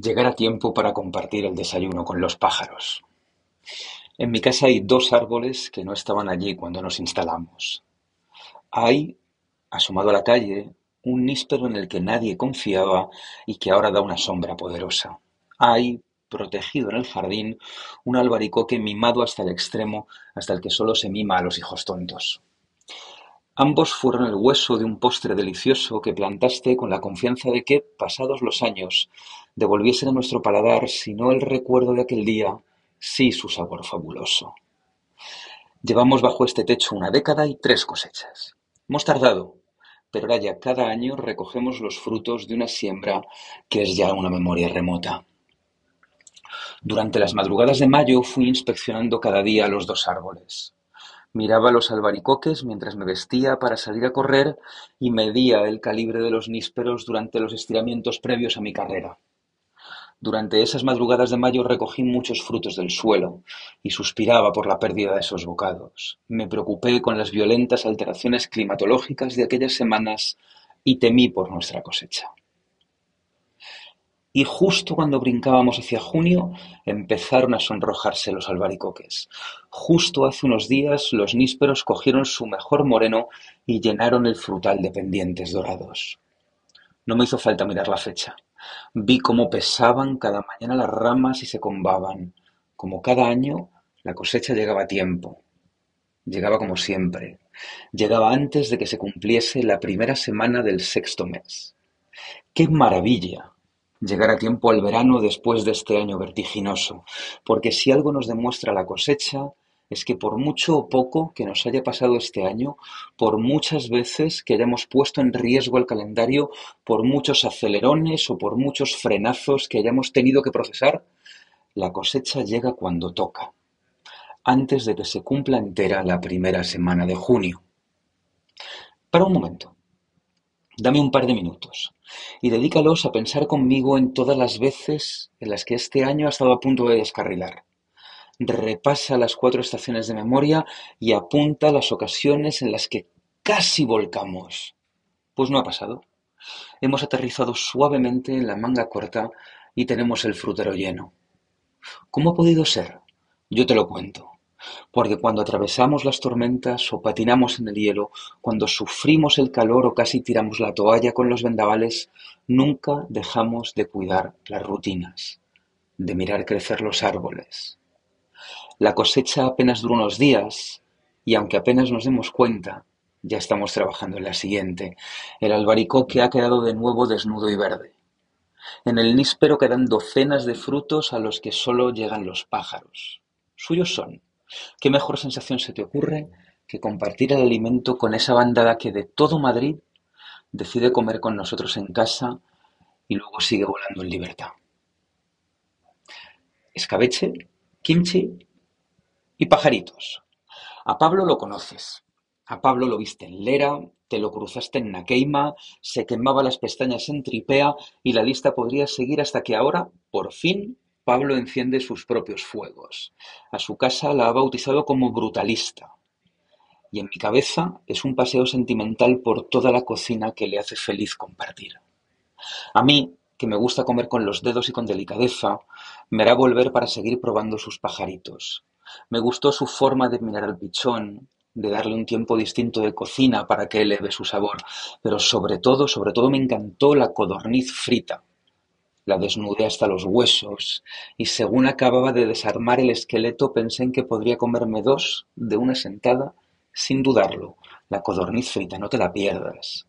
Llegar a tiempo para compartir el desayuno con los pájaros. En mi casa hay dos árboles que no estaban allí cuando nos instalamos. Hay, asomado a la calle, un níspero en el que nadie confiaba y que ahora da una sombra poderosa. Hay, protegido en el jardín, un albaricoque mimado hasta el extremo, hasta el que solo se mima a los hijos tontos. Ambos fueron el hueso de un postre delicioso que plantaste con la confianza de que, pasados los años, devolviesen a nuestro paladar, si no el recuerdo de aquel día, sí su sabor fabuloso. Llevamos bajo este techo una década y tres cosechas. Hemos tardado, pero ahora ya cada año recogemos los frutos de una siembra que es ya una memoria remota. Durante las madrugadas de mayo fui inspeccionando cada día los dos árboles. Miraba los albaricoques mientras me vestía para salir a correr y medía el calibre de los nísperos durante los estiramientos previos a mi carrera. Durante esas madrugadas de mayo recogí muchos frutos del suelo y suspiraba por la pérdida de esos bocados. Me preocupé con las violentas alteraciones climatológicas de aquellas semanas y temí por nuestra cosecha. Y justo cuando brincábamos hacia junio, empezaron a sonrojarse los albaricoques. Justo hace unos días los nísperos cogieron su mejor moreno y llenaron el frutal de pendientes dorados. No me hizo falta mirar la fecha. Vi cómo pesaban cada mañana las ramas y se combaban. Como cada año, la cosecha llegaba a tiempo. Llegaba como siempre. Llegaba antes de que se cumpliese la primera semana del sexto mes. ¡Qué maravilla! Llegar a tiempo al verano después de este año vertiginoso, porque si algo nos demuestra la cosecha es que por mucho o poco que nos haya pasado este año, por muchas veces que hayamos puesto en riesgo el calendario, por muchos acelerones o por muchos frenazos que hayamos tenido que procesar, la cosecha llega cuando toca, antes de que se cumpla entera la primera semana de junio. Para un momento, dame un par de minutos y dedícalos a pensar conmigo en todas las veces en las que este año ha estado a punto de descarrilar. Repasa las cuatro estaciones de memoria y apunta las ocasiones en las que casi volcamos. Pues no ha pasado. Hemos aterrizado suavemente en la manga corta y tenemos el frutero lleno. ¿Cómo ha podido ser? Yo te lo cuento. Porque cuando atravesamos las tormentas o patinamos en el hielo, cuando sufrimos el calor o casi tiramos la toalla con los vendavales, nunca dejamos de cuidar las rutinas, de mirar crecer los árboles. La cosecha apenas dura unos días y aunque apenas nos demos cuenta, ya estamos trabajando en la siguiente. El albaricoque ha quedado de nuevo desnudo y verde. En el níspero quedan docenas de frutos a los que solo llegan los pájaros. Suyos son ¿Qué mejor sensación se te ocurre que compartir el alimento con esa bandada que de todo Madrid decide comer con nosotros en casa y luego sigue volando en libertad? Escabeche, kimchi y pajaritos. A Pablo lo conoces. A Pablo lo viste en Lera, te lo cruzaste en Naqueima, se quemaba las pestañas en Tripea y la lista podría seguir hasta que ahora, por fin, Pablo enciende sus propios fuegos. A su casa la ha bautizado como brutalista. Y en mi cabeza es un paseo sentimental por toda la cocina que le hace feliz compartir. A mí, que me gusta comer con los dedos y con delicadeza, me hará volver para seguir probando sus pajaritos. Me gustó su forma de mirar al pichón, de darle un tiempo distinto de cocina para que eleve su sabor, pero sobre todo, sobre todo me encantó la codorniz frita, la desnudé hasta los huesos, y según acababa de desarmar el esqueleto pensé en que podría comerme dos de una sentada, sin dudarlo. La codorniz frita, no te la pierdas.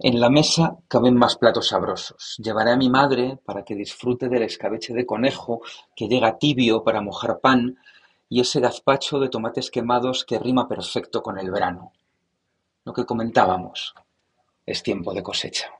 En la mesa caben más platos sabrosos. Llevaré a mi madre para que disfrute del escabeche de conejo que llega tibio para mojar pan y ese gazpacho de tomates quemados que rima perfecto con el verano. Lo que comentábamos, es tiempo de cosecha.